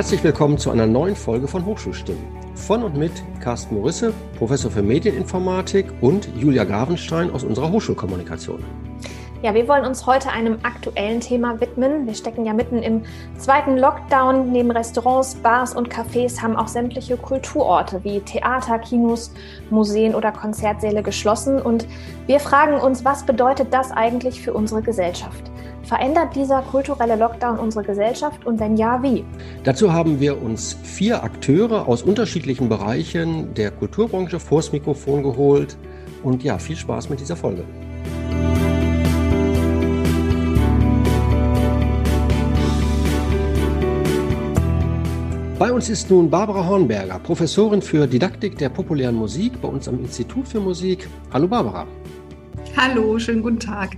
herzlich willkommen zu einer neuen Folge von Hochschulstimmen. Von und mit Carsten Morisse, Professor für Medieninformatik und Julia Gravenstein aus unserer Hochschulkommunikation. Ja, wir wollen uns heute einem aktuellen Thema widmen. Wir stecken ja mitten im zweiten Lockdown. Neben Restaurants, Bars und Cafés haben auch sämtliche Kulturorte wie Theater, Kinos, Museen oder Konzertsäle geschlossen. Und wir fragen uns, was bedeutet das eigentlich für unsere Gesellschaft? Verändert dieser kulturelle Lockdown unsere Gesellschaft und wenn ja, wie? Dazu haben wir uns vier Akteure aus unterschiedlichen Bereichen der Kulturbranche vors Mikrofon geholt. Und ja, viel Spaß mit dieser Folge. Bei uns ist nun Barbara Hornberger, Professorin für Didaktik der populären Musik bei uns am Institut für Musik. Hallo Barbara. Hallo, schönen guten Tag.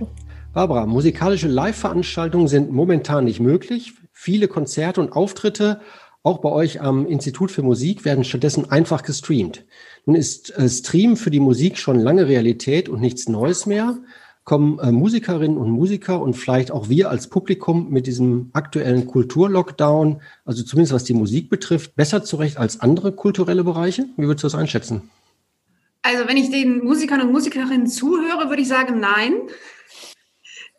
Barbara, musikalische Live-Veranstaltungen sind momentan nicht möglich. Viele Konzerte und Auftritte, auch bei euch am Institut für Musik, werden stattdessen einfach gestreamt. Nun ist äh, Stream für die Musik schon lange Realität und nichts Neues mehr kommen äh, Musikerinnen und Musiker und vielleicht auch wir als Publikum mit diesem aktuellen Kulturlockdown, also zumindest was die Musik betrifft, besser zurecht als andere kulturelle Bereiche? Wie würdest du das einschätzen? Also wenn ich den Musikern und Musikerinnen zuhöre, würde ich sagen, nein.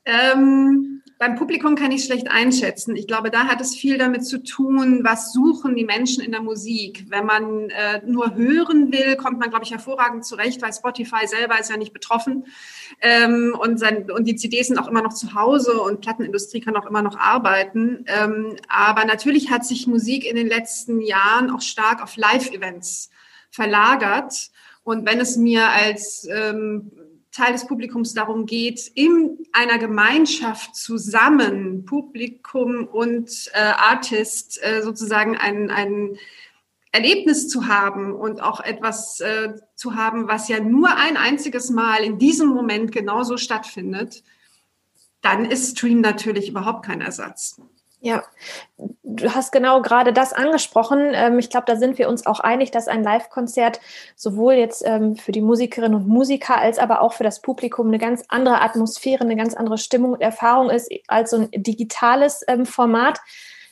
Ähm, beim Publikum kann ich schlecht einschätzen. Ich glaube, da hat es viel damit zu tun, was suchen die Menschen in der Musik. Wenn man äh, nur hören will, kommt man, glaube ich, hervorragend zurecht, weil Spotify selber ist ja nicht betroffen. Ähm, und, sein, und die CDs sind auch immer noch zu Hause und Plattenindustrie kann auch immer noch arbeiten. Ähm, aber natürlich hat sich Musik in den letzten Jahren auch stark auf Live-Events verlagert. Und wenn es mir als ähm, Teil des Publikums darum geht, in einer Gemeinschaft zusammen, Publikum und äh, Artist, äh, sozusagen ein, ein Erlebnis zu haben und auch etwas äh, zu haben, was ja nur ein einziges Mal in diesem Moment genauso stattfindet, dann ist Stream natürlich überhaupt kein Ersatz. Ja, du hast genau gerade das angesprochen. Ähm, ich glaube, da sind wir uns auch einig, dass ein Live-Konzert sowohl jetzt ähm, für die Musikerinnen und Musiker als aber auch für das Publikum eine ganz andere Atmosphäre, eine ganz andere Stimmung und Erfahrung ist als so ein digitales ähm, Format.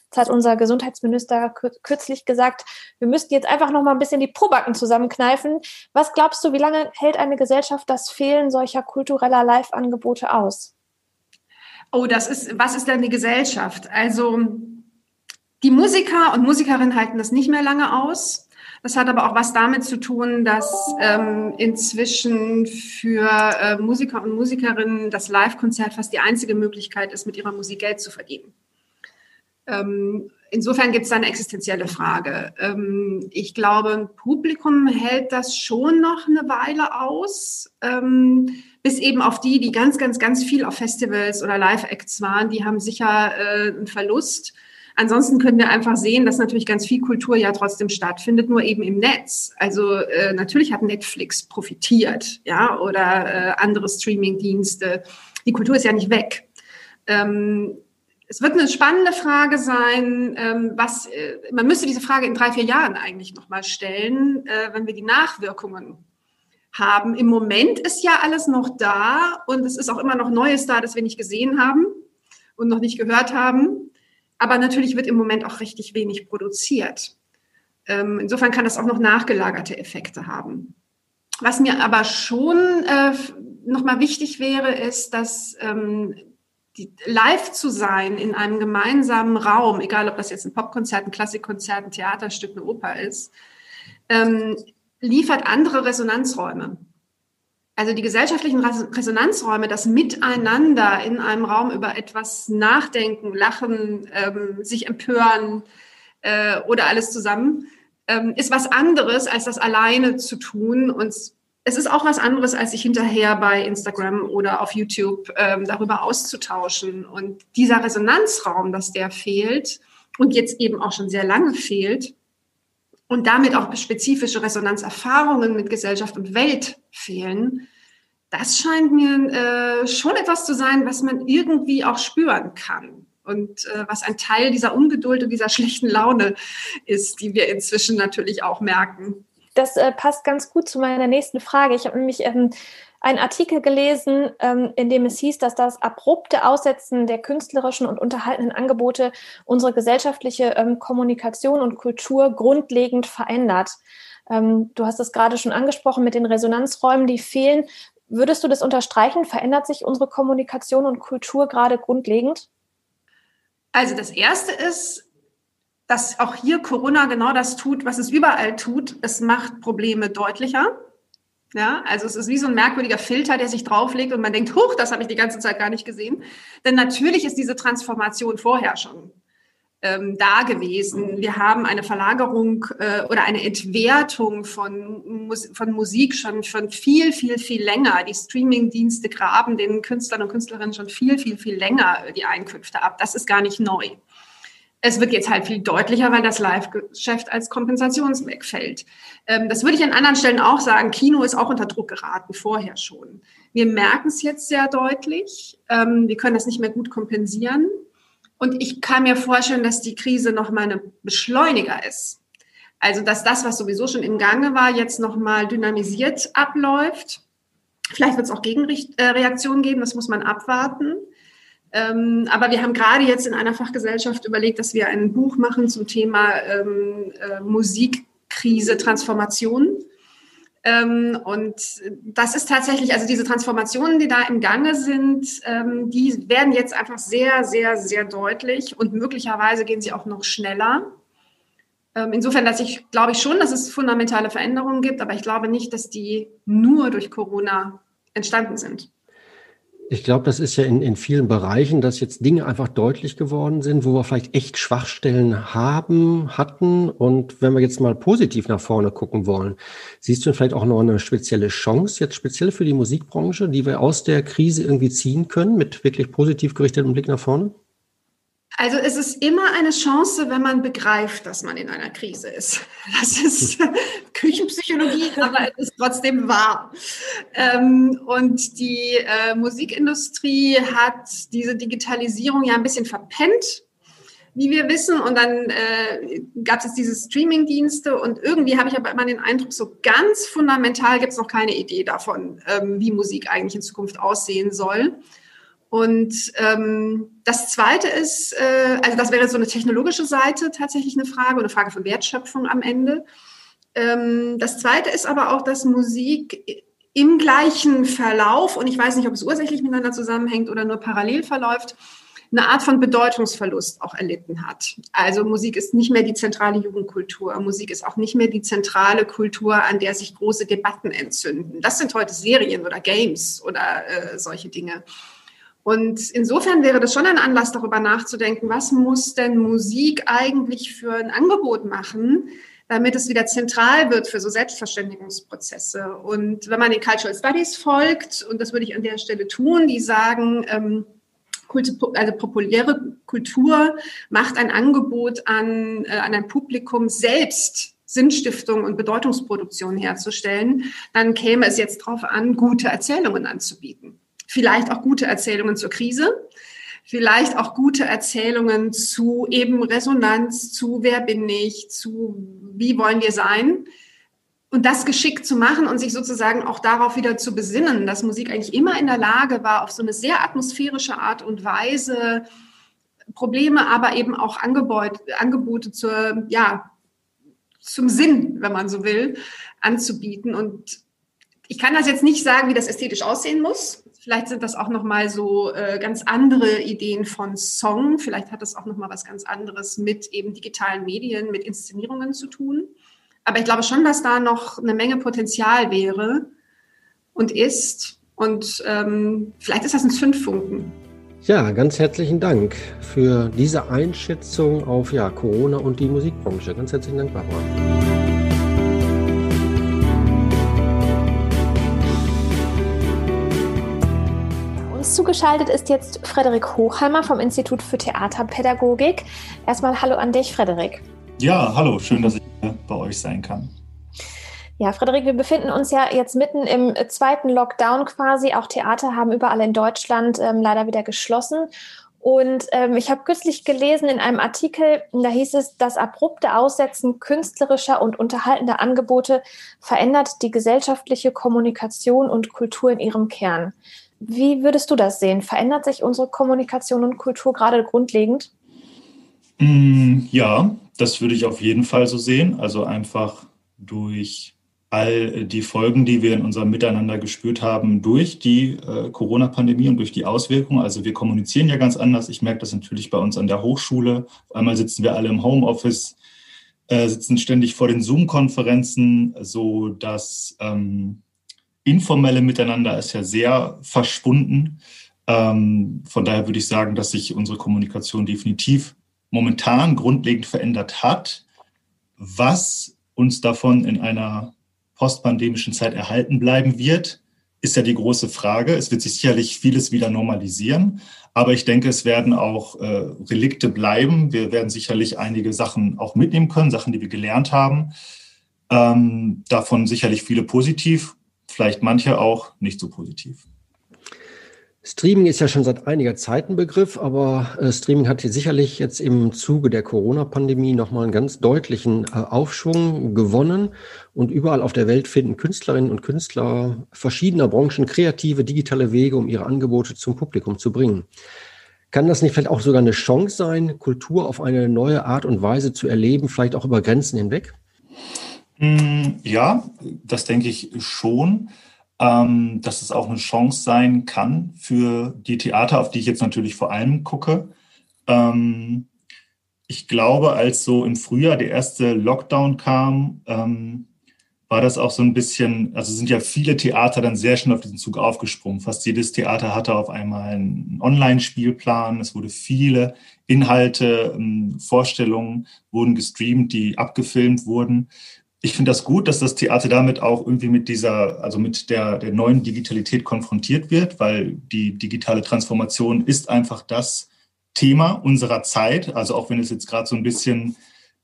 Jetzt hat unser Gesundheitsminister kürzlich gesagt, wir müssten jetzt einfach noch mal ein bisschen die Probacken zusammenkneifen. Was glaubst du, wie lange hält eine Gesellschaft das Fehlen solcher kultureller Live-Angebote aus? Oh, das ist, was ist denn die Gesellschaft? Also, die Musiker und Musikerinnen halten das nicht mehr lange aus. Das hat aber auch was damit zu tun, dass ähm, inzwischen für äh, Musiker und Musikerinnen das Live-Konzert fast die einzige Möglichkeit ist, mit ihrer Musik Geld zu verdienen. Ähm, insofern gibt es da eine existenzielle Frage. Ähm, ich glaube, ein Publikum hält das schon noch eine Weile aus. Ähm, bis eben auf die, die ganz, ganz, ganz viel auf Festivals oder Live-Acts waren, die haben sicher äh, einen Verlust. Ansonsten können wir einfach sehen, dass natürlich ganz viel Kultur ja trotzdem stattfindet, nur eben im Netz. Also äh, natürlich hat Netflix profitiert, ja, oder äh, andere Streaming-Dienste. Die Kultur ist ja nicht weg. Ähm, es wird eine spannende Frage sein, ähm, was äh, man müsste diese Frage in drei, vier Jahren eigentlich nochmal stellen, äh, wenn wir die Nachwirkungen haben. Im Moment ist ja alles noch da und es ist auch immer noch Neues da, das wir nicht gesehen haben und noch nicht gehört haben. Aber natürlich wird im Moment auch richtig wenig produziert. Ähm, insofern kann das auch noch nachgelagerte Effekte haben. Was mir aber schon äh, nochmal wichtig wäre, ist, dass ähm, die, live zu sein in einem gemeinsamen Raum, egal ob das jetzt ein Popkonzert, ein Klassikkonzert, ein Theaterstück, eine Oper ist, ähm, liefert andere Resonanzräume. Also die gesellschaftlichen Resonanzräume, das Miteinander in einem Raum über etwas nachdenken, lachen, ähm, sich empören äh, oder alles zusammen, ähm, ist was anderes, als das alleine zu tun. Und es ist auch was anderes, als sich hinterher bei Instagram oder auf YouTube ähm, darüber auszutauschen. Und dieser Resonanzraum, dass der fehlt und jetzt eben auch schon sehr lange fehlt, und damit auch spezifische Resonanzerfahrungen mit Gesellschaft und Welt fehlen, das scheint mir äh, schon etwas zu sein, was man irgendwie auch spüren kann und äh, was ein Teil dieser Ungeduld und dieser schlechten Laune ist, die wir inzwischen natürlich auch merken. das äh, passt ganz gut zu meiner nächsten Frage. Ich habe nämlich ähm, einen Artikel gelesen, ähm, in dem es hieß, dass das abrupte Aussetzen der künstlerischen und unterhaltenden Angebote unsere gesellschaftliche ähm, Kommunikation und Kultur grundlegend verändert. Ähm, du hast es gerade schon angesprochen mit den Resonanzräumen, die fehlen. Würdest du das unterstreichen? Verändert sich unsere Kommunikation und Kultur gerade grundlegend? Also das Erste ist, dass auch hier Corona genau das tut, was es überall tut. Es macht Probleme deutlicher. Ja, also es ist wie so ein merkwürdiger Filter, der sich drauflegt und man denkt, huch, das habe ich die ganze Zeit gar nicht gesehen. Denn natürlich ist diese Transformation vorher schon ähm, da gewesen. Wir haben eine Verlagerung äh, oder eine Entwertung von, von Musik schon schon viel, viel, viel länger. Die Streaming-Dienste graben den Künstlern und Künstlerinnen schon viel, viel, viel länger die Einkünfte ab. Das ist gar nicht neu. Es wird jetzt halt viel deutlicher, weil das Live-Geschäft als Kompensationsweg fällt. Ähm, das würde ich an anderen Stellen auch sagen. Kino ist auch unter Druck geraten, vorher schon. Wir merken es jetzt sehr deutlich. Ähm, wir können das nicht mehr gut kompensieren. Und ich kann mir vorstellen, dass die Krise nochmal eine Beschleuniger ist. Also, dass das, was sowieso schon im Gange war, jetzt nochmal dynamisiert abläuft. Vielleicht wird es auch Gegenreaktionen geben, das muss man abwarten. Ähm, aber wir haben gerade jetzt in einer Fachgesellschaft überlegt, dass wir ein Buch machen zum Thema ähm, äh, Musikkrise, Transformation. Ähm, und das ist tatsächlich, also diese Transformationen, die da im Gange sind, ähm, die werden jetzt einfach sehr, sehr, sehr deutlich und möglicherweise gehen sie auch noch schneller. Ähm, insofern, dass ich glaube ich schon, dass es fundamentale Veränderungen gibt, aber ich glaube nicht, dass die nur durch Corona entstanden sind. Ich glaube, das ist ja in, in vielen Bereichen, dass jetzt Dinge einfach deutlich geworden sind, wo wir vielleicht echt Schwachstellen haben, hatten. Und wenn wir jetzt mal positiv nach vorne gucken wollen, siehst du vielleicht auch noch eine spezielle Chance, jetzt speziell für die Musikbranche, die wir aus der Krise irgendwie ziehen können, mit wirklich positiv gerichtetem Blick nach vorne? Also es ist immer eine Chance, wenn man begreift, dass man in einer Krise ist. Das ist Küchenpsychologie, aber es ist trotzdem wahr. Ähm, und die äh, Musikindustrie hat diese Digitalisierung ja ein bisschen verpennt, wie wir wissen. Und dann äh, gab es diese Streaming-Dienste und irgendwie habe ich aber immer den Eindruck, so ganz fundamental gibt es noch keine Idee davon, ähm, wie Musik eigentlich in Zukunft aussehen soll. Und ähm, das Zweite ist, äh, also das wäre so eine technologische Seite tatsächlich eine Frage, eine Frage von Wertschöpfung am Ende. Ähm, das Zweite ist aber auch, dass Musik im gleichen Verlauf, und ich weiß nicht, ob es ursächlich miteinander zusammenhängt oder nur parallel verläuft, eine Art von Bedeutungsverlust auch erlitten hat. Also Musik ist nicht mehr die zentrale Jugendkultur. Musik ist auch nicht mehr die zentrale Kultur, an der sich große Debatten entzünden. Das sind heute Serien oder Games oder äh, solche Dinge. Und insofern wäre das schon ein Anlass, darüber nachzudenken, was muss denn Musik eigentlich für ein Angebot machen, damit es wieder zentral wird für so Selbstverständigungsprozesse. Und wenn man den Cultural Studies folgt, und das würde ich an der Stelle tun, die sagen, ähm, also populäre Kultur macht ein Angebot an, äh, an ein Publikum selbst Sinnstiftung und Bedeutungsproduktion herzustellen, dann käme es jetzt darauf an, gute Erzählungen anzubieten vielleicht auch gute Erzählungen zur Krise, vielleicht auch gute Erzählungen zu eben Resonanz, zu wer bin ich, zu wie wollen wir sein. Und das geschickt zu machen und sich sozusagen auch darauf wieder zu besinnen, dass Musik eigentlich immer in der Lage war, auf so eine sehr atmosphärische Art und Weise Probleme, aber eben auch Angebote, Angebote zur, ja, zum Sinn, wenn man so will, anzubieten. Und ich kann das jetzt nicht sagen, wie das ästhetisch aussehen muss. Vielleicht sind das auch noch mal so äh, ganz andere Ideen von Song. Vielleicht hat das auch noch mal was ganz anderes mit eben digitalen Medien, mit Inszenierungen zu tun. Aber ich glaube schon, dass da noch eine Menge Potenzial wäre und ist. Und ähm, vielleicht ist das ein Zündfunken. Ja, ganz herzlichen Dank für diese Einschätzung auf ja, Corona und die Musikbranche. Ganz herzlichen Dank, Barbara. Zugeschaltet ist jetzt Frederik Hochheimer vom Institut für Theaterpädagogik. Erstmal Hallo an dich, Frederik. Ja, hallo, schön, dass ich bei euch sein kann. Ja, Frederik, wir befinden uns ja jetzt mitten im zweiten Lockdown quasi. Auch Theater haben überall in Deutschland ähm, leider wieder geschlossen. Und ähm, ich habe kürzlich gelesen in einem Artikel, da hieß es, das abrupte Aussetzen künstlerischer und unterhaltender Angebote verändert die gesellschaftliche Kommunikation und Kultur in ihrem Kern. Wie würdest du das sehen? Verändert sich unsere Kommunikation und Kultur gerade grundlegend? Mm, ja, das würde ich auf jeden Fall so sehen. Also einfach durch all die Folgen, die wir in unserem Miteinander gespürt haben durch die äh, Corona-Pandemie und durch die Auswirkungen. Also wir kommunizieren ja ganz anders. Ich merke das natürlich bei uns an der Hochschule. Auf einmal sitzen wir alle im Homeoffice, äh, sitzen ständig vor den Zoom-Konferenzen, so dass ähm, informelle Miteinander ist ja sehr verschwunden. Ähm, von daher würde ich sagen, dass sich unsere Kommunikation definitiv momentan grundlegend verändert hat. Was uns davon in einer postpandemischen Zeit erhalten bleiben wird, ist ja die große Frage. Es wird sich sicherlich vieles wieder normalisieren, aber ich denke, es werden auch äh, Relikte bleiben. Wir werden sicherlich einige Sachen auch mitnehmen können, Sachen, die wir gelernt haben. Ähm, davon sicherlich viele positiv, vielleicht manche auch nicht so positiv. Streaming ist ja schon seit einiger Zeit ein Begriff, aber äh, Streaming hat hier sicherlich jetzt im Zuge der Corona-Pandemie nochmal einen ganz deutlichen äh, Aufschwung gewonnen. Und überall auf der Welt finden Künstlerinnen und Künstler verschiedener Branchen kreative, digitale Wege, um ihre Angebote zum Publikum zu bringen. Kann das nicht vielleicht auch sogar eine Chance sein, Kultur auf eine neue Art und Weise zu erleben, vielleicht auch über Grenzen hinweg? Hm, ja, das denke ich schon ähm, dass es auch eine Chance sein kann für die Theater, auf die ich jetzt natürlich vor allem gucke. Ähm, ich glaube, als so im Frühjahr der erste Lockdown kam, ähm, war das auch so ein bisschen, also sind ja viele Theater dann sehr schnell auf diesen Zug aufgesprungen. Fast jedes Theater hatte auf einmal einen Online-Spielplan. Es wurde viele Inhalte, Vorstellungen wurden gestreamt, die abgefilmt wurden ich finde das gut, dass das Theater damit auch irgendwie mit dieser, also mit der, der neuen Digitalität konfrontiert wird, weil die digitale Transformation ist einfach das Thema unserer Zeit. Also auch wenn es jetzt gerade so ein bisschen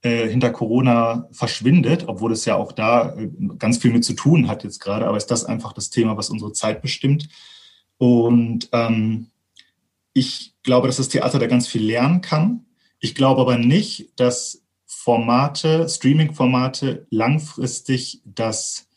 äh, hinter Corona verschwindet, obwohl es ja auch da äh, ganz viel mit zu tun hat jetzt gerade, aber ist das einfach das Thema, was unsere Zeit bestimmt. Und ähm, ich glaube, dass das Theater da ganz viel lernen kann. Ich glaube aber nicht, dass Formate, Streaming-Formate langfristig das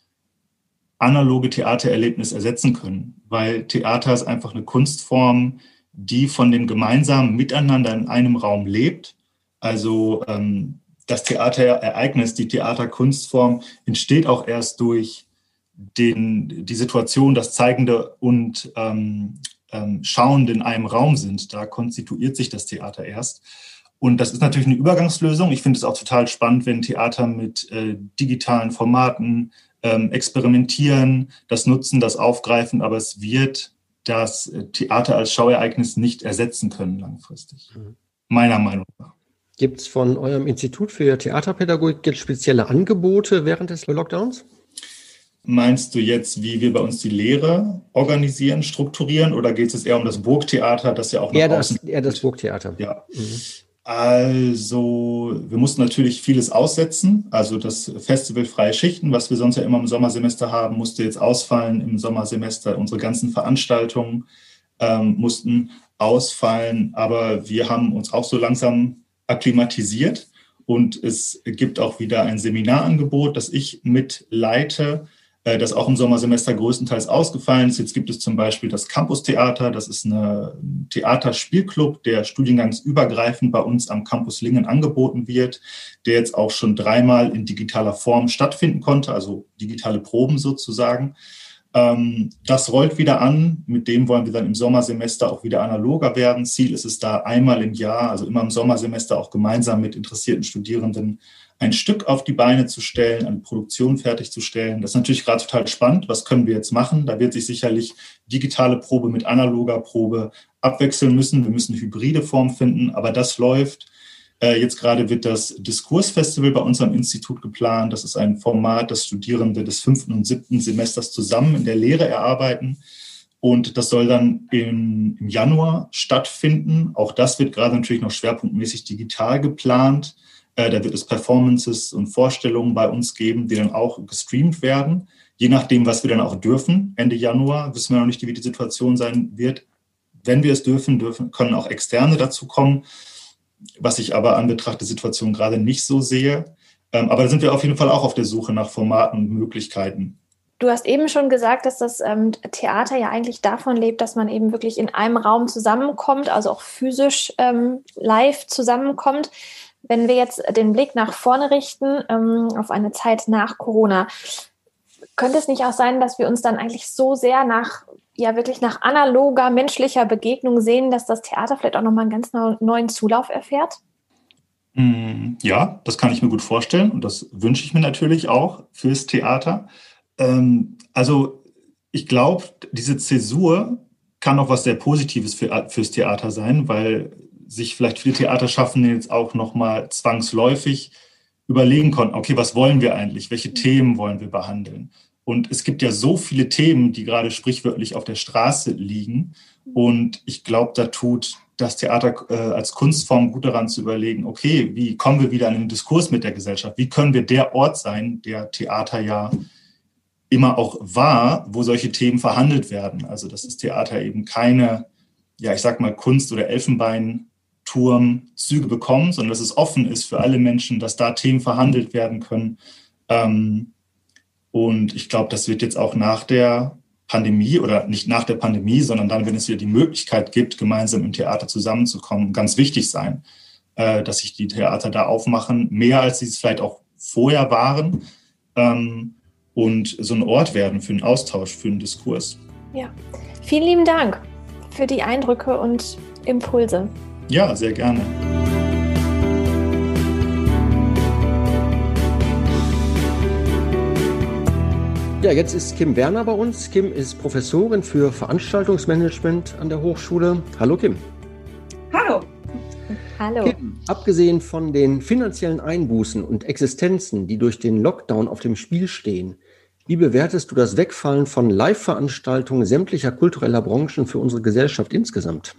analoge Theatererlebnis ersetzen können, weil Theater ist einfach eine Kunstform, die von dem gemeinsamen Miteinander in einem Raum lebt. Also ähm, das Theaterereignis, die Theaterkunstform entsteht auch erst durch den, die Situation, dass Zeigende und ähm, ähm, Schauende in einem Raum sind. Da konstituiert sich das Theater erst. Und das ist natürlich eine Übergangslösung. Ich finde es auch total spannend, wenn Theater mit äh, digitalen Formaten ähm, experimentieren, das nutzen, das aufgreifen, aber es wird das äh, Theater als Schauereignis nicht ersetzen können langfristig. Mhm. Meiner Meinung nach. Gibt es von eurem Institut für Theaterpädagogik spezielle Angebote während des Lockdowns? Meinst du jetzt, wie wir bei uns die Lehre organisieren, strukturieren oder geht es eher um das Burgtheater, das ja auch noch eher das, eher das Burgtheater. Ja. Mhm. Also, wir mussten natürlich vieles aussetzen. Also das Festival Freie Schichten, was wir sonst ja immer im Sommersemester haben, musste jetzt ausfallen im Sommersemester. Unsere ganzen Veranstaltungen ähm, mussten ausfallen. Aber wir haben uns auch so langsam akklimatisiert. Und es gibt auch wieder ein Seminarangebot, das ich mitleite das auch im Sommersemester größtenteils ausgefallen ist. Jetzt gibt es zum Beispiel das Campus Theater. Das ist ein Theaterspielclub, der studiengangsübergreifend bei uns am Campus Lingen angeboten wird, der jetzt auch schon dreimal in digitaler Form stattfinden konnte, also digitale Proben sozusagen. Ähm, das rollt wieder an. Mit dem wollen wir dann im Sommersemester auch wieder analoger werden. Ziel ist es da einmal im Jahr, also immer im Sommersemester auch gemeinsam mit interessierten Studierenden ein Stück auf die Beine zu stellen, eine Produktion fertigzustellen. Das ist natürlich gerade total spannend. Was können wir jetzt machen? Da wird sich sicherlich digitale Probe mit analoger Probe abwechseln müssen. Wir müssen hybride Form finden, aber das läuft. Äh, jetzt gerade wird das Diskursfestival bei unserem Institut geplant. Das ist ein Format, das Studierende des fünften und siebten Semesters zusammen in der Lehre erarbeiten. Und das soll dann im Januar stattfinden. Auch das wird gerade natürlich noch schwerpunktmäßig digital geplant. Äh, da wird es Performances und Vorstellungen bei uns geben, die dann auch gestreamt werden. Je nachdem, was wir dann auch dürfen. Ende Januar wissen wir noch nicht, wie die Situation sein wird. wenn wir es dürfen, dürfen, können auch Externe dazu kommen, was ich aber an Betracht der Situation gerade nicht so sehe. Ähm, aber da sind wir auf jeden Fall auch auf der Suche nach Formaten und Möglichkeiten. Du hast eben schon gesagt, dass das ähm, Theater ja eigentlich davon lebt, dass man eben wirklich in einem Raum zusammenkommt, also auch physisch ähm, live zusammenkommt. Wenn wir jetzt den Blick nach vorne richten, ähm, auf eine Zeit nach Corona, könnte es nicht auch sein, dass wir uns dann eigentlich so sehr nach, ja wirklich nach analoger menschlicher Begegnung sehen, dass das Theater vielleicht auch nochmal einen ganz neuen Zulauf erfährt? Mm, ja, das kann ich mir gut vorstellen und das wünsche ich mir natürlich auch fürs Theater. Ähm, also ich glaube, diese Zäsur kann auch was sehr Positives für, fürs Theater sein, weil sich vielleicht viele Theaterschaffende jetzt auch nochmal zwangsläufig überlegen konnten, okay, was wollen wir eigentlich? Welche mhm. Themen wollen wir behandeln? Und es gibt ja so viele Themen, die gerade sprichwörtlich auf der Straße liegen. Und ich glaube, da tut das Theater äh, als Kunstform gut daran zu überlegen, okay, wie kommen wir wieder in den Diskurs mit der Gesellschaft? Wie können wir der Ort sein, der Theater ja immer auch war, wo solche Themen verhandelt werden? Also, dass das Theater eben keine, ja, ich sag mal, Kunst- oder Elfenbeinturmzüge bekommt, sondern dass es offen ist für alle Menschen, dass da Themen verhandelt werden können. Ähm, und ich glaube, das wird jetzt auch nach der Pandemie oder nicht nach der Pandemie, sondern dann, wenn es wieder die Möglichkeit gibt, gemeinsam im Theater zusammenzukommen, ganz wichtig sein, äh, dass sich die Theater da aufmachen, mehr als sie es vielleicht auch vorher waren ähm, und so ein Ort werden für einen Austausch, für einen Diskurs. Ja, vielen lieben Dank für die Eindrücke und Impulse. Ja, sehr gerne. Ja, jetzt ist Kim Werner bei uns. Kim ist Professorin für Veranstaltungsmanagement an der Hochschule. Hallo Kim. Hallo. Hallo. Kim, abgesehen von den finanziellen Einbußen und Existenzen, die durch den Lockdown auf dem Spiel stehen, wie bewertest du das Wegfallen von Live-Veranstaltungen sämtlicher kultureller Branchen für unsere Gesellschaft insgesamt?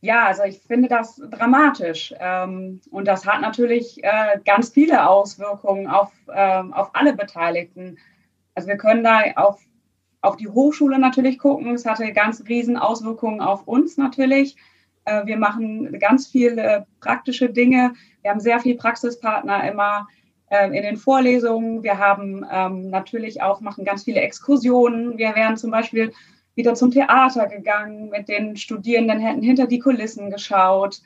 Ja, also ich finde das dramatisch. Ähm, und das hat natürlich äh, ganz viele Auswirkungen auf, ähm, auf alle Beteiligten. Also wir können da auf, auf die Hochschule natürlich gucken. Es hatte ganz riesen Auswirkungen auf uns natürlich. Äh, wir machen ganz viele praktische Dinge. Wir haben sehr viele Praxispartner immer äh, in den Vorlesungen. Wir haben ähm, natürlich auch, machen ganz viele Exkursionen. Wir wären zum Beispiel wieder zum Theater gegangen mit den Studierenden, hätten hinter die Kulissen geschaut.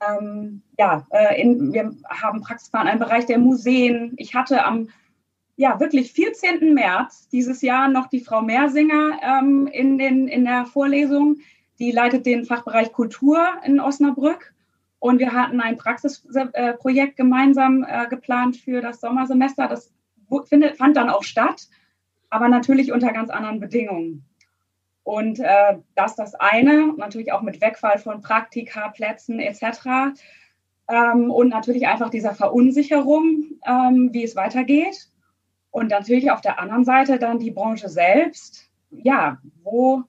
Ähm, ja, äh, in, wir haben Praxispartner im Bereich der Museen. Ich hatte am ja, wirklich 14. März dieses Jahr noch die Frau Meersinger ähm, in, den, in der Vorlesung. Die leitet den Fachbereich Kultur in Osnabrück. Und wir hatten ein Praxisprojekt gemeinsam äh, geplant für das Sommersemester. Das findet, fand dann auch statt, aber natürlich unter ganz anderen Bedingungen. Und äh, das das eine, natürlich auch mit Wegfall von Praktika, Plätzen etc. Ähm, und natürlich einfach dieser Verunsicherung, ähm, wie es weitergeht. Und natürlich auf der anderen Seite dann die Branche selbst, ja, wo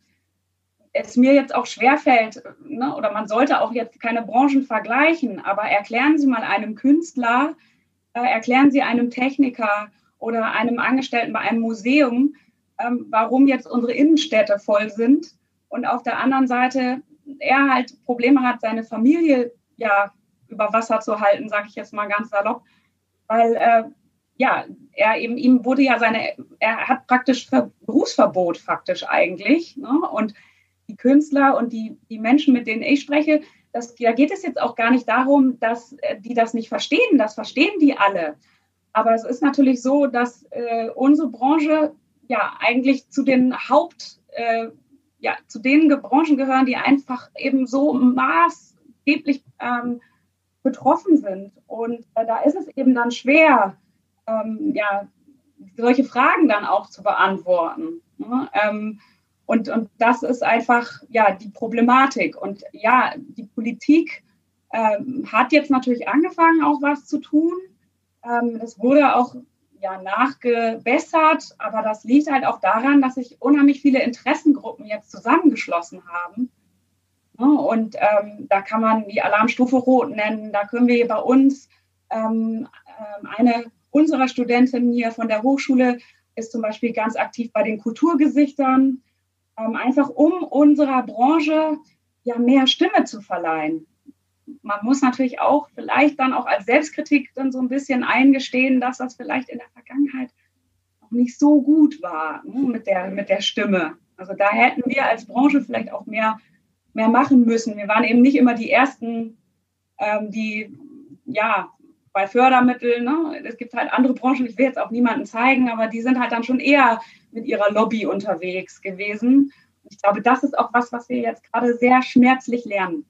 es mir jetzt auch schwerfällt, ne, oder man sollte auch jetzt keine Branchen vergleichen, aber erklären Sie mal einem Künstler, äh, erklären Sie einem Techniker oder einem Angestellten bei einem Museum, ähm, warum jetzt unsere Innenstädte voll sind und auf der anderen Seite er halt Probleme hat, seine Familie ja über Wasser zu halten, sage ich jetzt mal ganz salopp, weil äh, ja, er eben, ihm wurde ja seine, er hat praktisch Berufsverbot faktisch eigentlich. Ne? Und die Künstler und die, die Menschen, mit denen ich spreche, das, da geht es jetzt auch gar nicht darum, dass äh, die das nicht verstehen. Das verstehen die alle. Aber es ist natürlich so, dass äh, unsere Branche ja eigentlich zu den Haupt, äh, ja, zu den Branchen gehören, die einfach eben so maßgeblich ähm, betroffen sind. Und äh, da ist es eben dann schwer, ähm, ja, solche Fragen dann auch zu beantworten. Ne? Ähm, und, und das ist einfach ja die Problematik. Und ja, die Politik ähm, hat jetzt natürlich angefangen, auch was zu tun. Ähm, das wurde auch ja nachgebessert, aber das liegt halt auch daran, dass sich unheimlich viele Interessengruppen jetzt zusammengeschlossen haben. Ne? Und ähm, da kann man die Alarmstufe Rot nennen. Da können wir bei uns ähm, ähm eine unserer Studentinnen hier von der Hochschule ist zum Beispiel ganz aktiv bei den Kulturgesichtern. ähm, einfach um unserer Branche ja mehr Stimme zu verleihen. Man muss natürlich auch vielleicht dann auch als Selbstkritik dann so ein bisschen eingestehen, dass das vielleicht in der Vergangenheit noch nicht so gut war ne, mit, der, mit der Stimme. Also da hätten wir als Branche vielleicht auch mehr, mehr machen müssen. Wir waren eben nicht immer die Ersten, ähm, die ja bei Fördermitteln, ne, es gibt halt andere Branchen, ich will jetzt auch niemanden zeigen, aber die sind halt dann schon eher mit ihrer Lobby unterwegs gewesen. Ich glaube, das ist auch was, was wir jetzt gerade sehr schmerzlich lernen.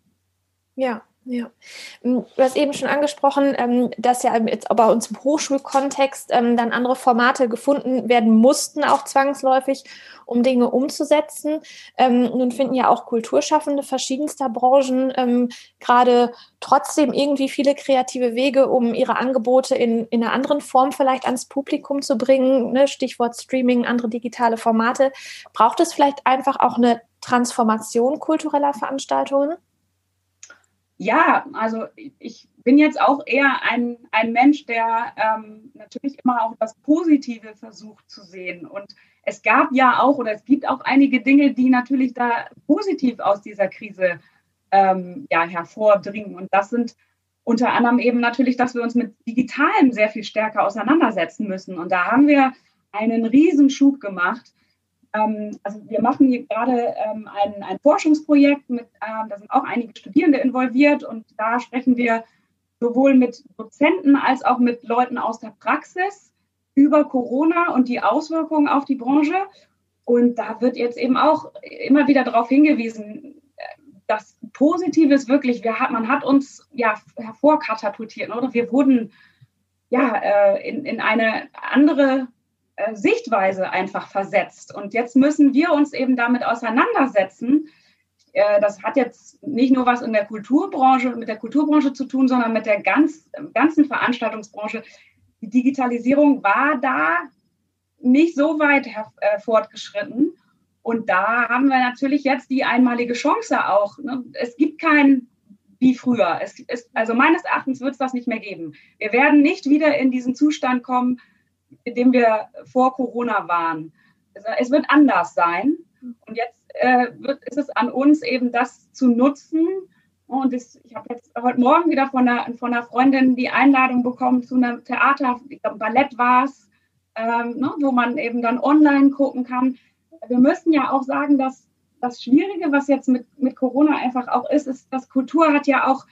Ja, ja, ähm, du hast eben schon angesprochen, ähm, dass ja jetzt bei uns im Hochschulkontext ähm, dann andere Formate gefunden werden mussten, auch zwangsläufig, um Dinge umzusetzen. Nun finden ja auch Kulturschaffende verschiedenster Branchen gerade trotzdem irgendwie viele kreative Wege, um ihre Angebote in, in einer anderen Form vielleicht ans Publikum zu bringen. Ne? Stichwort Streaming, andere digitale Formate. Braucht es vielleicht einfach auch eine Transformation kultureller Veranstaltungen? Ja, also ich bin jetzt auch eher ein, ein Mensch, der ähm, natürlich immer auch das Positive versucht zu sehen. Und es gab ja auch oder es gibt auch einige Dinge, die natürlich da positiv aus dieser Krise ähm, ja, hervordringen. Und das sind unter anderem eben natürlich, dass wir uns mit Digitalem sehr viel stärker auseinandersetzen müssen. Und da haben wir einen Riesenschub gemacht also wir machen hier gerade ähm, ein, ein, Forschungsprojekt, mit, ähm, da sind auch einige Studierende involviert und da sprechen wir sowohl mit Dozenten als auch mit Leuten aus der Praxis über Corona und die Auswirkungen auf die Branche. Und da wird jetzt eben auch immer wieder darauf hingewiesen, das Positive ist wirklich, wir hat, man hat uns ja hervorkatapultiert, oder? Wir wurden ja äh, in, in eine andere äh, Sichtweise einfach versetzt. Und jetzt müssen wir uns eben damit auseinandersetzen. Äh, das hat jetzt nicht nur was in der Kulturbranche, mit der Kulturbranche zu tun, sondern mit der ganz, ganzen Veranstaltungsbranche. Die Digitalisierung war da nicht so weit äh, fortgeschritten. Und da haben wir natürlich jetzt die einmalige Chance auch. Ne? Es gibt kein wie früher. Ist, also meines Erachtens wird es das nicht mehr geben. Wir werden nicht wieder in diesen Zustand kommen, in dem wir vor Corona waren. Es wird anders sein. Und jetzt äh, wird, ist es an uns eben das zu nutzen. Und das, ich habe jetzt heute Morgen wieder von einer, von einer Freundin die Einladung bekommen zu einem Theater, ich glaube Ballett war es, ähm, ne, wo man eben dann online gucken kann. Wir müssen ja auch sagen, dass das Schwierige, was jetzt mit, mit Corona einfach auch ist, ist, dass Kultur hat ja auch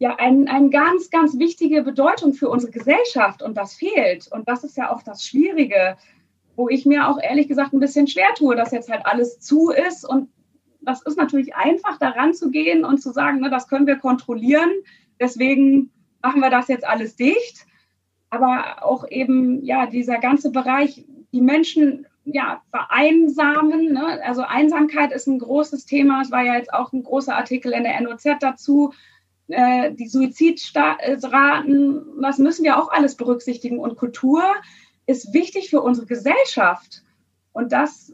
ja eine ein ganz, ganz wichtige Bedeutung für unsere Gesellschaft und das fehlt. Und das ist ja auch das Schwierige, wo ich mir auch ehrlich gesagt ein bisschen schwer tue, dass jetzt halt alles zu ist. Und das ist natürlich einfach, daran zu gehen und zu sagen, ne, das können wir kontrollieren. Deswegen machen wir das jetzt alles dicht. Aber auch eben, ja, dieser ganze Bereich, die Menschen ja, vereinsamen. Ne? Also Einsamkeit ist ein großes Thema. Es war ja jetzt auch ein großer Artikel in der NOZ dazu. Äh, die Suizidraten, das müssen wir auch alles berücksichtigen. Und Kultur ist wichtig für unsere Gesellschaft. Und das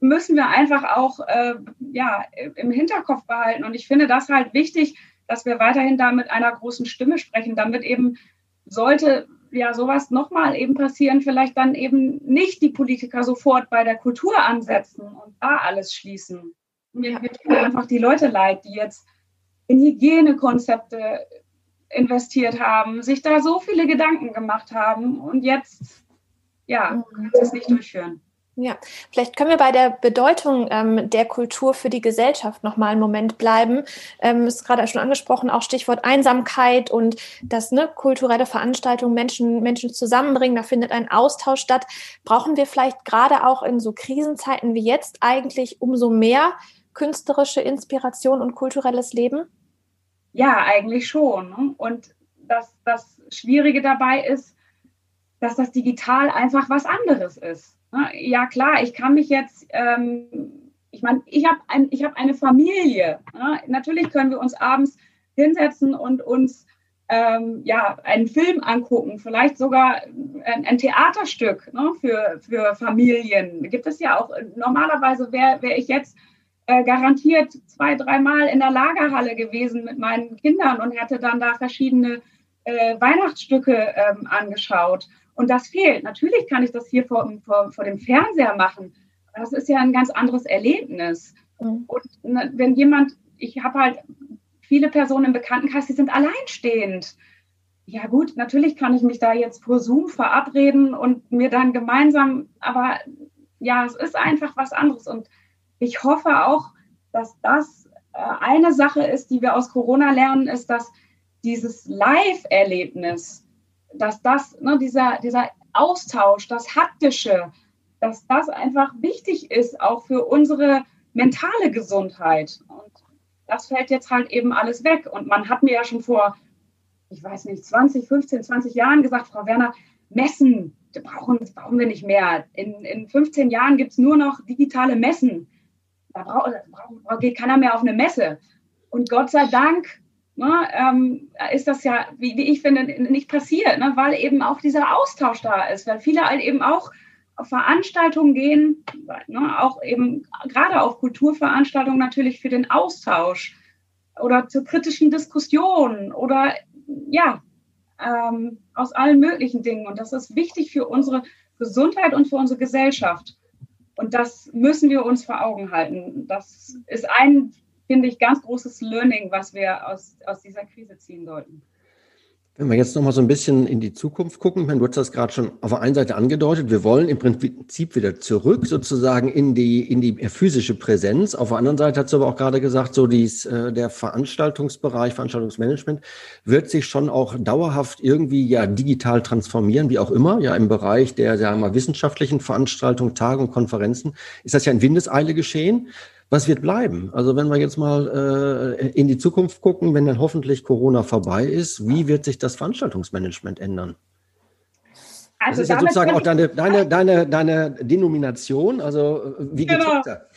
müssen wir einfach auch äh, ja, im Hinterkopf behalten. Und ich finde das halt wichtig, dass wir weiterhin da mit einer großen Stimme sprechen, damit eben sollte ja sowas nochmal eben passieren, vielleicht dann eben nicht die Politiker sofort bei der Kultur ansetzen und da alles schließen. Mir, tun einfach die Leute leid, die jetzt in Hygienekonzepte investiert haben, sich da so viele Gedanken gemacht haben und jetzt, ja, können sie es nicht durchführen. Ja, vielleicht können wir bei der Bedeutung ähm, der Kultur für die Gesellschaft noch mal einen Moment bleiben. Ähm, ist gerade schon angesprochen, auch Stichwort Einsamkeit und dass ne, kulturelle Veranstaltungen Menschen, Menschen zusammenbringen. Da findet ein Austausch statt. Brauchen wir vielleicht gerade auch in so Krisenzeiten wie jetzt eigentlich umso mehr künstlerische Inspiration und kulturelles Leben? Ja, eigentlich schon. Ne? Und das, das Schwierige dabei ist, dass das digital einfach was anderes ist. Ne? Ja, klar, ich kann mich jetzt, ähm, ich meine, ich habe ein, hab eine Familie. Ne? Natürlich können wir uns abends hinsetzen und uns ähm, ja, einen Film angucken, vielleicht sogar ein, ein Theaterstück ne, für, für Familien. Gibt es ja auch, normalerweise wäre wär ich jetzt äh, garantiert zwei, dreimal in der Lagerhalle gewesen mit meinen Kindern und hätte dann da verschiedene äh, Weihnachtsstücke ähm, angeschaut. Und das fehlt. Natürlich kann ich das hier vor, vor, vor dem Fernseher machen. das ist ja ein ganz anderes Erlebnis. Mhm. Und ne, wenn jemand, ich habe halt viele Personen im Bekanntenkreis, die sind alleinstehend. Ja gut, natürlich kann ich mich da jetzt vor Zoom verabreden und mir dann gemeinsam, aber ja, es ist einfach was anderes. Und ich hoffe auch, dass das äh, eine Sache ist, die wir aus Corona lernen, ist, dass dieses Live-Erlebnis, dass das, ne, dieser, dieser Austausch, das Haptische, dass das einfach wichtig ist, auch für unsere mentale Gesundheit. Und das fällt jetzt halt eben alles weg. Und man hat mir ja schon vor, ich weiß nicht, 20, 15, 20 Jahren gesagt, Frau Werner, Messen, brauchen, brauchen wir nicht mehr. In, in 15 Jahren gibt es nur noch digitale Messen. Da braucht, brauch, geht keiner mehr auf eine Messe. Und Gott sei Dank ne, ähm, ist das ja, wie, wie, ich finde, nicht passiert, ne, weil eben auch dieser Austausch da ist, weil viele halt eben auch auf Veranstaltungen gehen, ne, auch eben gerade auf Kulturveranstaltungen natürlich für den Austausch oder zur kritischen Diskussion oder ja, ähm, aus allen möglichen Dingen. Und das ist wichtig für unsere Gesundheit und für unsere Gesellschaft. Und das müssen wir uns vor Augen halten. Das ist ein, finde ich, ganz großes Learning, was wir aus, aus dieser Krise ziehen sollten. Wenn wir jetzt noch mal so ein bisschen in die Zukunft gucken, ich meine, du hast das gerade schon auf der einen Seite angedeutet, wir wollen im Prinzip wieder zurück sozusagen in die, in die physische Präsenz. Auf der anderen Seite hast du aber auch gerade gesagt, so dies, äh, der Veranstaltungsbereich, Veranstaltungsmanagement wird sich schon auch dauerhaft irgendwie ja digital transformieren, wie auch immer. Ja, im Bereich der, sagen wir mal, wissenschaftlichen Veranstaltungen, Tagungen, Konferenzen ist das ja in Windeseile geschehen. Was wird bleiben? Also wenn wir jetzt mal äh, in die Zukunft gucken, wenn dann hoffentlich Corona vorbei ist, wie wird sich das Veranstaltungsmanagement ändern? Also das ist ja sozusagen auch deine, deine, deine, deine Denomination. Also wie geht's genau. weiter?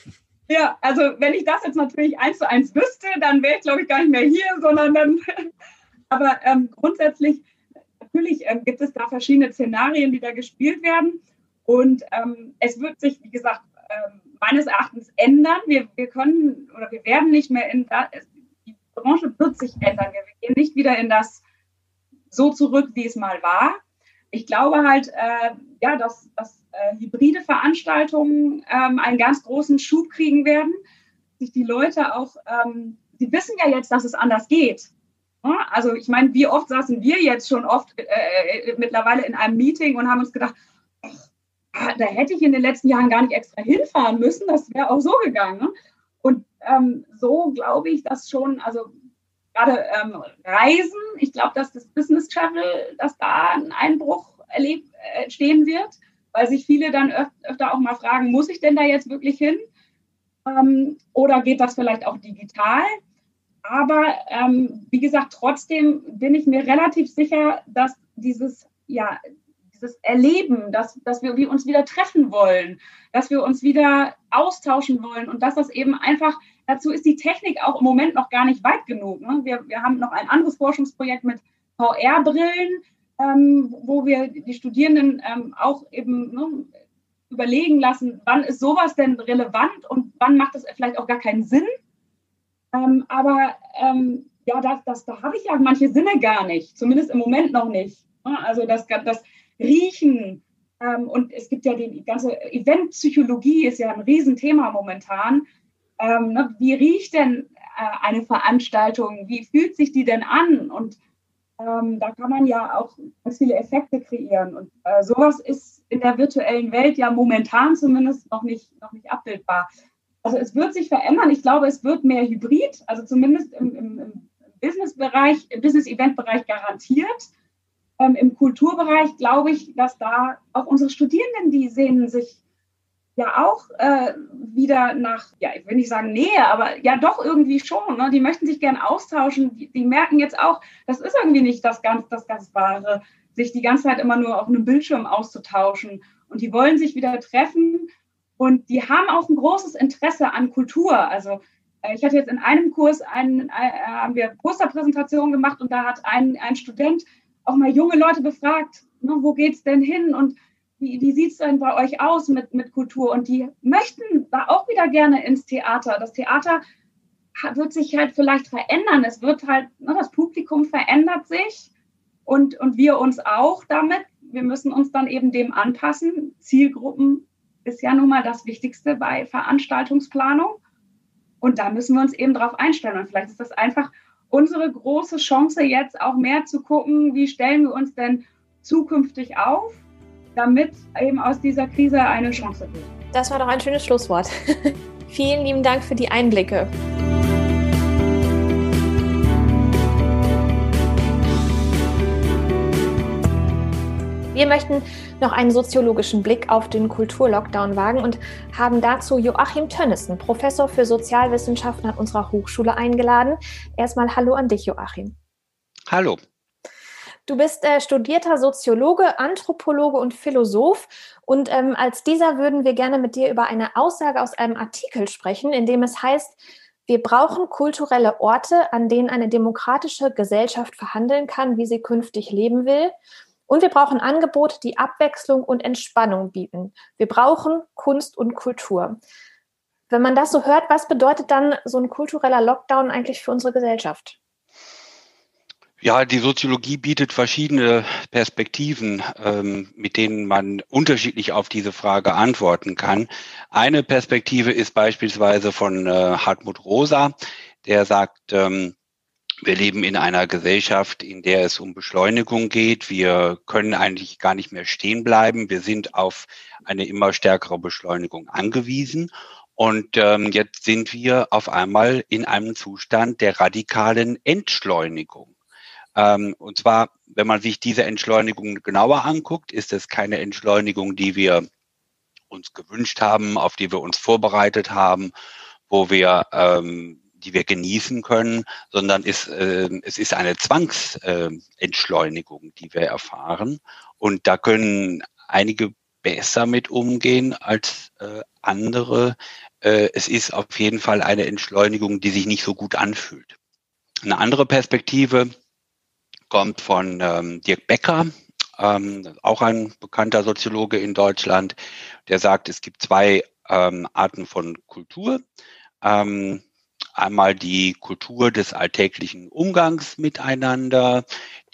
Ja, also wenn ich das jetzt natürlich eins zu eins wüsste, dann wäre ich, glaube ich, gar nicht mehr hier, sondern dann. Aber ähm, grundsätzlich, natürlich ähm, gibt es da verschiedene Szenarien, die da gespielt werden. Und ähm, es wird sich, wie gesagt, ähm, meines Erachtens ändern. Wir, wir können oder wir werden nicht mehr in das, die Branche wird sich ändern. Wir gehen nicht wieder in das so zurück, wie es mal war. Ich glaube halt, äh, ja, dass, dass äh, hybride Veranstaltungen ähm, einen ganz großen Schub kriegen werden. Sich die Leute auch, ähm, sie wissen ja jetzt, dass es anders geht. Also ich meine, wie oft saßen wir jetzt schon oft äh, mittlerweile in einem Meeting und haben uns gedacht, ach, da hätte ich in den letzten Jahren gar nicht extra hinfahren müssen. Das wäre auch so gegangen. Und ähm, so glaube ich, dass schon, also gerade ähm, Reisen, ich glaube, dass das Business Travel, dass da ein Einbruch erlebt, äh, stehen wird, weil sich viele dann öf öfter auch mal fragen, muss ich denn da jetzt wirklich hin? Ähm, oder geht das vielleicht auch digital? Aber ähm, wie gesagt, trotzdem bin ich mir relativ sicher, dass dieses, ja, dieses Erleben, dass, dass wir, uns wieder treffen wollen, dass wir uns wieder austauschen wollen und dass das eben einfach, dazu ist die Technik auch im Moment noch gar nicht weit genug. Ne? Wir, wir haben noch ein anderes Forschungsprojekt mit VR-Brillen, ähm, wo wir die Studierenden ähm, auch eben ne, überlegen lassen, wann ist sowas denn relevant und wann macht es vielleicht auch gar keinen Sinn. Ähm, aber ähm, ja, das, das, da habe ich ja manche Sinne gar nicht, zumindest im Moment noch nicht. Ne? Also das, das, Riechen. Ähm, und es gibt ja die ganze Eventpsychologie, ist ja ein Riesenthema momentan. Ähm, ne, wie riecht denn äh, eine Veranstaltung? Wie fühlt sich die denn an? Und ähm, da kann man ja auch ganz viele Effekte kreieren. Und äh, sowas ist in der virtuellen Welt ja momentan zumindest noch nicht, noch nicht abbildbar. Also es wird sich verändern. Ich glaube, es wird mehr Hybrid, also zumindest im, im, im Business-Bereich, im Business-Event-Bereich garantiert. Ähm, Im Kulturbereich glaube ich, dass da auch unsere Studierenden, die sehen sich ja auch äh, wieder nach, ja, ich will nicht sagen Nähe, aber ja doch irgendwie schon. Ne? Die möchten sich gern austauschen. Die, die, merken jetzt auch, das ist irgendwie nicht das ganz, das ganz Wahre, sich die ganze Zeit immer nur auf einem Bildschirm auszutauschen. Und die wollen sich wieder treffen. Und die haben auch ein großes Interesse an Kultur. Also äh, ich hatte jetzt in einem Kurs einen, äh, haben wir Posterpräsentationen gemacht und da hat ein, ein Student auch mal junge Leute befragt, ne, wo es denn hin und wie, wie sieht es denn bei euch aus mit, mit Kultur? Und die möchten da auch wieder gerne ins Theater. Das Theater wird sich halt vielleicht verändern. Es wird halt, ne, das Publikum verändert sich und, und wir uns auch damit. Wir müssen uns dann eben dem anpassen. Zielgruppen ist ja nun mal das Wichtigste bei Veranstaltungsplanung. Und da müssen wir uns eben drauf einstellen. Und vielleicht ist das einfach unsere große Chance, jetzt auch mehr zu gucken, wie stellen wir uns denn zukünftig auf, damit eben aus dieser Krise eine Chance wird. Das war doch ein schönes Schlusswort. Vielen lieben Dank für die Einblicke. Wir möchten noch einen soziologischen Blick auf den Kulturlockdown wagen und haben dazu Joachim Tönnissen, Professor für Sozialwissenschaften an unserer Hochschule, eingeladen. Erstmal Hallo an dich, Joachim. Hallo. Du bist äh, studierter Soziologe, Anthropologe und Philosoph. Und ähm, als dieser würden wir gerne mit dir über eine Aussage aus einem Artikel sprechen, in dem es heißt, wir brauchen kulturelle Orte, an denen eine demokratische Gesellschaft verhandeln kann, wie sie künftig leben will. Und wir brauchen Angebote, die Abwechslung und Entspannung bieten. Wir brauchen Kunst und Kultur. Wenn man das so hört, was bedeutet dann so ein kultureller Lockdown eigentlich für unsere Gesellschaft? Ja, die Soziologie bietet verschiedene Perspektiven, ähm, mit denen man unterschiedlich auf diese Frage antworten kann. Eine Perspektive ist beispielsweise von äh, Hartmut Rosa, der sagt, ähm, wir leben in einer Gesellschaft, in der es um Beschleunigung geht. Wir können eigentlich gar nicht mehr stehen bleiben. Wir sind auf eine immer stärkere Beschleunigung angewiesen. Und ähm, jetzt sind wir auf einmal in einem Zustand der radikalen Entschleunigung. Ähm, und zwar, wenn man sich diese Entschleunigung genauer anguckt, ist es keine Entschleunigung, die wir uns gewünscht haben, auf die wir uns vorbereitet haben, wo wir ähm, die wir genießen können, sondern ist, äh, es ist eine Zwangsentschleunigung, die wir erfahren. Und da können einige besser mit umgehen als äh, andere. Äh, es ist auf jeden Fall eine Entschleunigung, die sich nicht so gut anfühlt. Eine andere Perspektive kommt von ähm, Dirk Becker, ähm, auch ein bekannter Soziologe in Deutschland, der sagt, es gibt zwei ähm, Arten von Kultur. Ähm, einmal die Kultur des alltäglichen Umgangs miteinander,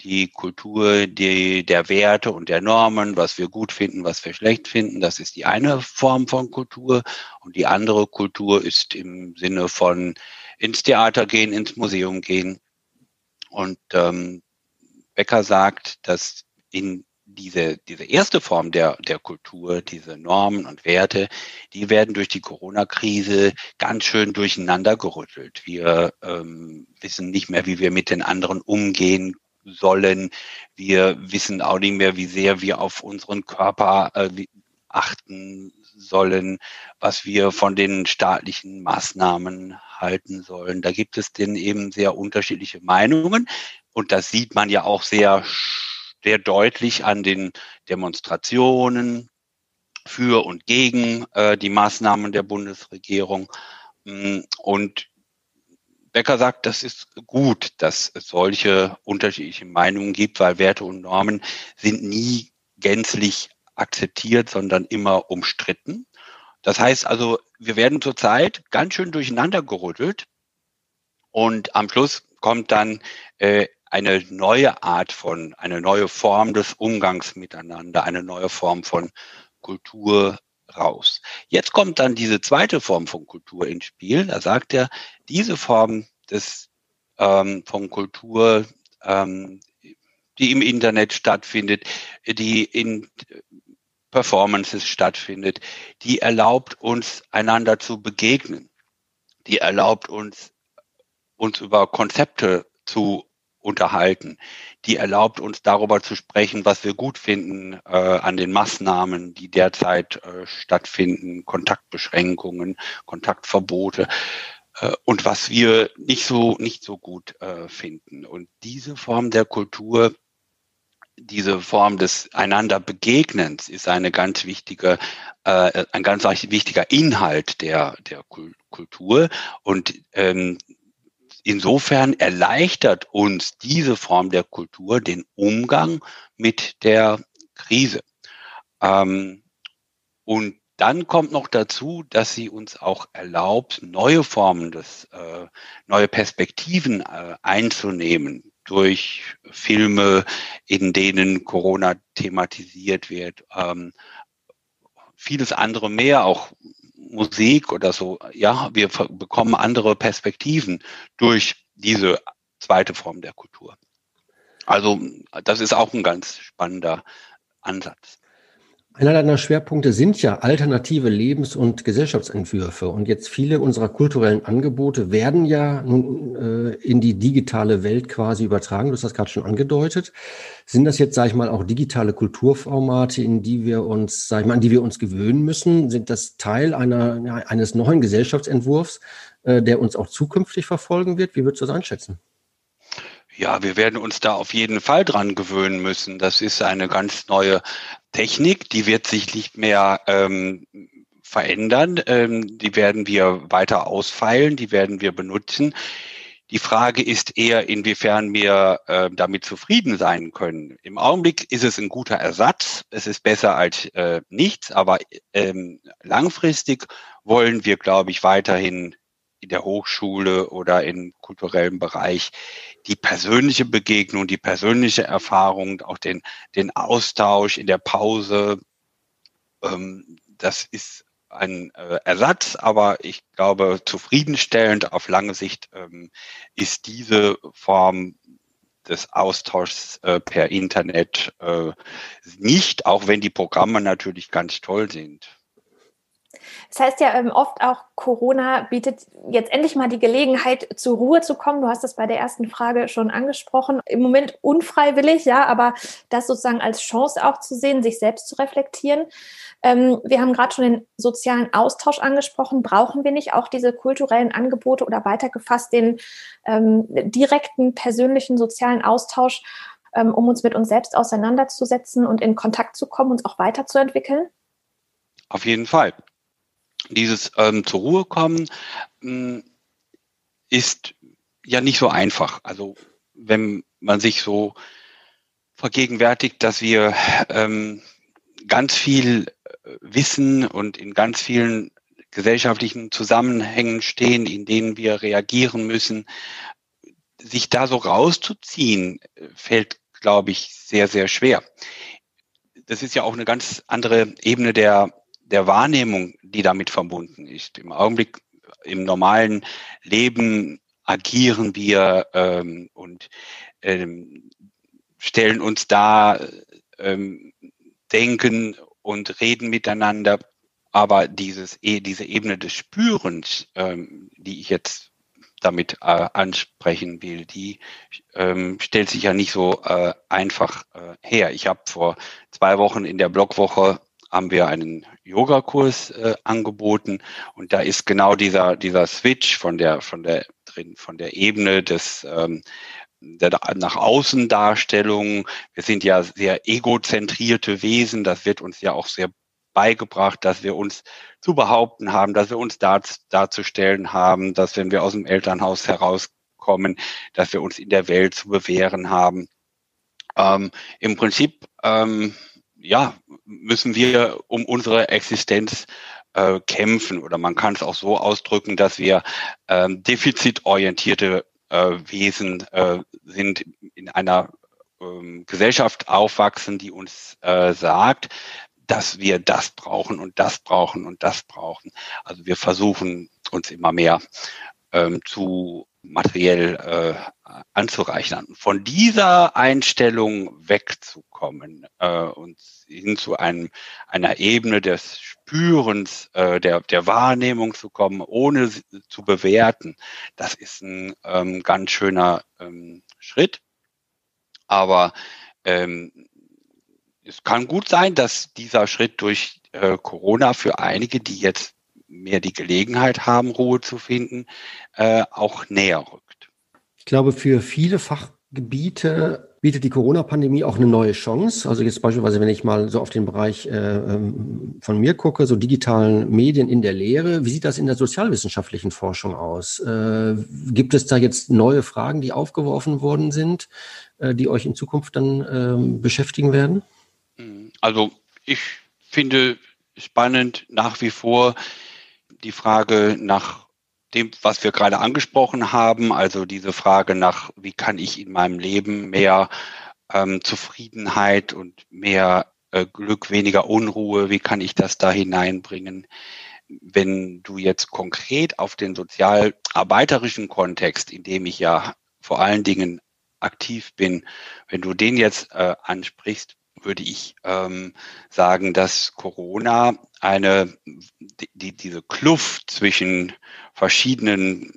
die Kultur die, der Werte und der Normen, was wir gut finden, was wir schlecht finden. Das ist die eine Form von Kultur. Und die andere Kultur ist im Sinne von ins Theater gehen, ins Museum gehen. Und ähm, Becker sagt, dass in diese, diese erste Form der, der Kultur, diese Normen und Werte, die werden durch die Corona-Krise ganz schön durcheinander gerüttelt. Wir ähm, wissen nicht mehr, wie wir mit den anderen umgehen sollen. Wir wissen auch nicht mehr, wie sehr wir auf unseren Körper äh, achten sollen, was wir von den staatlichen Maßnahmen halten sollen. Da gibt es denn eben sehr unterschiedliche Meinungen. Und das sieht man ja auch sehr sehr deutlich an den Demonstrationen für und gegen äh, die Maßnahmen der Bundesregierung. Mm, und Becker sagt, das ist gut, dass es solche unterschiedlichen Meinungen gibt, weil Werte und Normen sind nie gänzlich akzeptiert, sondern immer umstritten. Das heißt also, wir werden zurzeit ganz schön durcheinander gerüttelt und am Schluss kommt dann äh, eine neue Art von, eine neue Form des Umgangs miteinander, eine neue Form von Kultur raus. Jetzt kommt dann diese zweite Form von Kultur ins Spiel. Da sagt er, diese Form des ähm, von Kultur, ähm, die im Internet stattfindet, die in Performances stattfindet, die erlaubt uns einander zu begegnen, die erlaubt uns uns über Konzepte zu unterhalten. Die erlaubt uns darüber zu sprechen, was wir gut finden äh, an den Maßnahmen, die derzeit äh, stattfinden, Kontaktbeschränkungen, Kontaktverbote äh, und was wir nicht so nicht so gut äh, finden. Und diese Form der Kultur diese Form des einander Begegnens ist eine ganz wichtige, äh, ein ganz wichtiger Inhalt der, der Kultur. Und ähm, Insofern erleichtert uns diese Form der Kultur den Umgang mit der Krise. Ähm, und dann kommt noch dazu, dass sie uns auch erlaubt, neue Formen des, äh, neue Perspektiven äh, einzunehmen durch Filme, in denen Corona thematisiert wird, ähm, vieles andere mehr, auch Musik oder so. Ja, wir bekommen andere Perspektiven durch diese zweite Form der Kultur. Also das ist auch ein ganz spannender Ansatz. Einer deiner Schwerpunkte sind ja alternative Lebens- und Gesellschaftsentwürfe. Und jetzt viele unserer kulturellen Angebote werden ja nun äh, in die digitale Welt quasi übertragen. Du hast das gerade schon angedeutet. Sind das jetzt, sage ich mal, auch digitale Kulturformate, in die wir uns, sag ich mal, an die wir uns gewöhnen müssen? Sind das Teil einer, eines neuen Gesellschaftsentwurfs, äh, der uns auch zukünftig verfolgen wird? Wie würdest du das einschätzen? Ja, wir werden uns da auf jeden Fall dran gewöhnen müssen. Das ist eine ganz neue Technik, die wird sich nicht mehr ähm, verändern. Ähm, die werden wir weiter ausfeilen, die werden wir benutzen. Die Frage ist eher, inwiefern wir äh, damit zufrieden sein können. Im Augenblick ist es ein guter Ersatz. Es ist besser als äh, nichts, aber ähm, langfristig wollen wir, glaube ich, weiterhin in der Hochschule oder im kulturellen Bereich die persönliche Begegnung, die persönliche Erfahrung, auch den, den Austausch in der Pause, ähm, das ist ein äh, Ersatz, aber ich glaube, zufriedenstellend auf lange Sicht ähm, ist diese Form des Austauschs äh, per Internet äh, nicht, auch wenn die Programme natürlich ganz toll sind. Das heißt ja ähm, oft auch, Corona bietet jetzt endlich mal die Gelegenheit, zur Ruhe zu kommen. Du hast das bei der ersten Frage schon angesprochen. Im Moment unfreiwillig, ja, aber das sozusagen als Chance auch zu sehen, sich selbst zu reflektieren. Ähm, wir haben gerade schon den sozialen Austausch angesprochen. Brauchen wir nicht auch diese kulturellen Angebote oder weitergefasst den ähm, direkten persönlichen sozialen Austausch, ähm, um uns mit uns selbst auseinanderzusetzen und in Kontakt zu kommen, uns auch weiterzuentwickeln? Auf jeden Fall dieses ähm, zur Ruhe kommen mh, hm, ist ja nicht so einfach. Also wenn man sich so vergegenwärtigt, dass wir ähm, ganz viel äh, wissen und in ganz vielen gesellschaftlichen Zusammenhängen stehen, in denen wir reagieren müssen, sich da so rauszuziehen, fällt, glaube ich, sehr, sehr schwer. Das ist ja auch eine ganz andere Ebene der der Wahrnehmung, die damit verbunden ist. Im Augenblick, im normalen Leben agieren wir ähm, und ähm, stellen uns da, ähm, denken und reden miteinander. Aber dieses, e, diese Ebene des Spürens, ähm, die ich jetzt damit äh, ansprechen will, die ähm, stellt sich ja nicht so äh, einfach äh, her. Ich habe vor zwei Wochen in der Blogwoche haben wir einen Yogakurs äh, angeboten und da ist genau dieser dieser Switch von der von der drin von der Ebene des ähm, der nach außen Darstellung. Wir sind ja sehr egozentrierte Wesen. Das wird uns ja auch sehr beigebracht, dass wir uns zu behaupten haben, dass wir uns dar, darzustellen haben, dass wenn wir aus dem Elternhaus herauskommen, dass wir uns in der Welt zu bewähren haben. Ähm, Im Prinzip ähm, ja, müssen wir um unsere Existenz äh, kämpfen. Oder man kann es auch so ausdrücken, dass wir ähm, defizitorientierte äh, Wesen äh, sind, in einer ähm, Gesellschaft aufwachsen, die uns äh, sagt, dass wir das brauchen und das brauchen und das brauchen. Also wir versuchen uns immer mehr ähm, zu materiell äh, anzureichern. Von dieser Einstellung wegzukommen äh, und hin zu einem, einer Ebene des Spürens, äh, der, der Wahrnehmung zu kommen, ohne zu bewerten, das ist ein ähm, ganz schöner ähm, Schritt. Aber ähm, es kann gut sein, dass dieser Schritt durch äh, Corona für einige, die jetzt mehr die Gelegenheit haben, Ruhe zu finden, äh, auch näher rückt. Ich glaube, für viele Fachgebiete bietet die Corona-Pandemie auch eine neue Chance. Also jetzt beispielsweise, wenn ich mal so auf den Bereich äh, ähm, von mir gucke, so digitalen Medien in der Lehre, wie sieht das in der sozialwissenschaftlichen Forschung aus? Äh, gibt es da jetzt neue Fragen, die aufgeworfen worden sind, äh, die euch in Zukunft dann ähm, beschäftigen werden? Also ich finde spannend nach wie vor, die Frage nach dem, was wir gerade angesprochen haben, also diese Frage nach, wie kann ich in meinem Leben mehr ähm, Zufriedenheit und mehr äh, Glück, weniger Unruhe, wie kann ich das da hineinbringen? Wenn du jetzt konkret auf den sozialarbeiterischen Kontext, in dem ich ja vor allen Dingen aktiv bin, wenn du den jetzt äh, ansprichst, würde ich ähm, sagen, dass Corona eine die, diese Kluft zwischen verschiedenen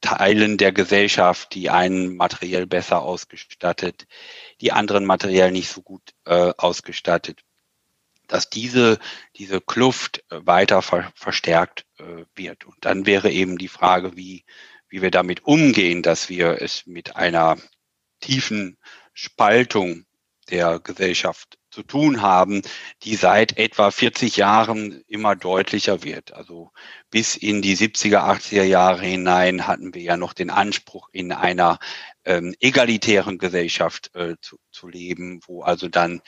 Teilen der Gesellschaft, die einen materiell besser ausgestattet, die anderen materiell nicht so gut äh, ausgestattet, dass diese, diese Kluft äh, weiter ver verstärkt äh, wird. Und dann wäre eben die Frage, wie, wie wir damit umgehen, dass wir es mit einer tiefen Spaltung der Gesellschaft zu tun haben, die seit etwa 40 Jahren immer deutlicher wird. Also bis in die 70er, 80er Jahre hinein hatten wir ja noch den Anspruch, in einer ähm, egalitären Gesellschaft äh, zu, zu leben, wo also dann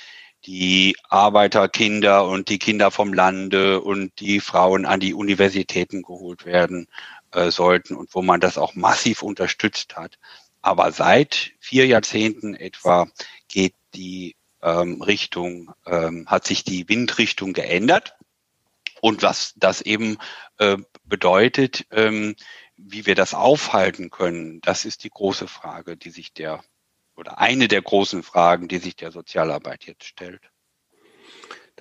die Arbeiterkinder und die Kinder vom Lande und die Frauen an die Universitäten geholt werden äh, sollten und wo man das auch massiv unterstützt hat. Aber seit vier Jahrzehnten etwa die ähm, Richtung, ähm, hat sich die Windrichtung geändert. Und was das eben äh, bedeutet, ähm, wie wir das aufhalten können, das ist die große Frage, die sich der, oder eine der großen Fragen, die sich der Sozialarbeit jetzt stellt.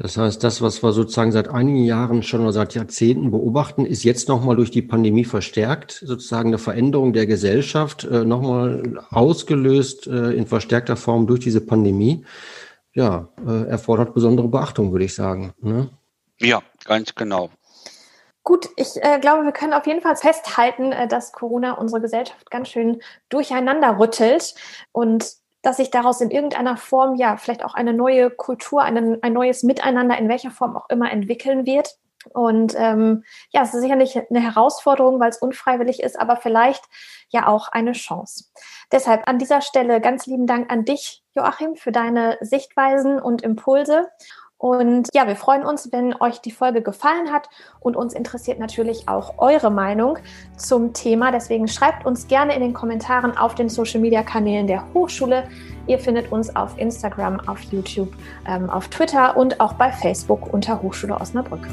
Das heißt, das, was wir sozusagen seit einigen Jahren schon oder seit Jahrzehnten beobachten, ist jetzt nochmal durch die Pandemie verstärkt, sozusagen eine Veränderung der Gesellschaft, äh, nochmal ausgelöst äh, in verstärkter Form durch diese Pandemie. Ja, äh, erfordert besondere Beachtung, würde ich sagen. Ne? Ja, ganz genau. Gut, ich äh, glaube, wir können auf jeden Fall festhalten, äh, dass Corona unsere Gesellschaft ganz schön durcheinander rüttelt und dass sich daraus in irgendeiner Form ja vielleicht auch eine neue Kultur, ein, ein neues Miteinander in welcher Form auch immer entwickeln wird. Und ähm, ja, es ist sicherlich eine Herausforderung, weil es unfreiwillig ist, aber vielleicht ja auch eine Chance. Deshalb an dieser Stelle ganz lieben Dank an dich, Joachim, für deine Sichtweisen und Impulse. Und ja, wir freuen uns, wenn euch die Folge gefallen hat und uns interessiert natürlich auch eure Meinung zum Thema. Deswegen schreibt uns gerne in den Kommentaren auf den Social Media Kanälen der Hochschule. Ihr findet uns auf Instagram, auf YouTube, ähm, auf Twitter und auch bei Facebook unter Hochschule Osnabrück.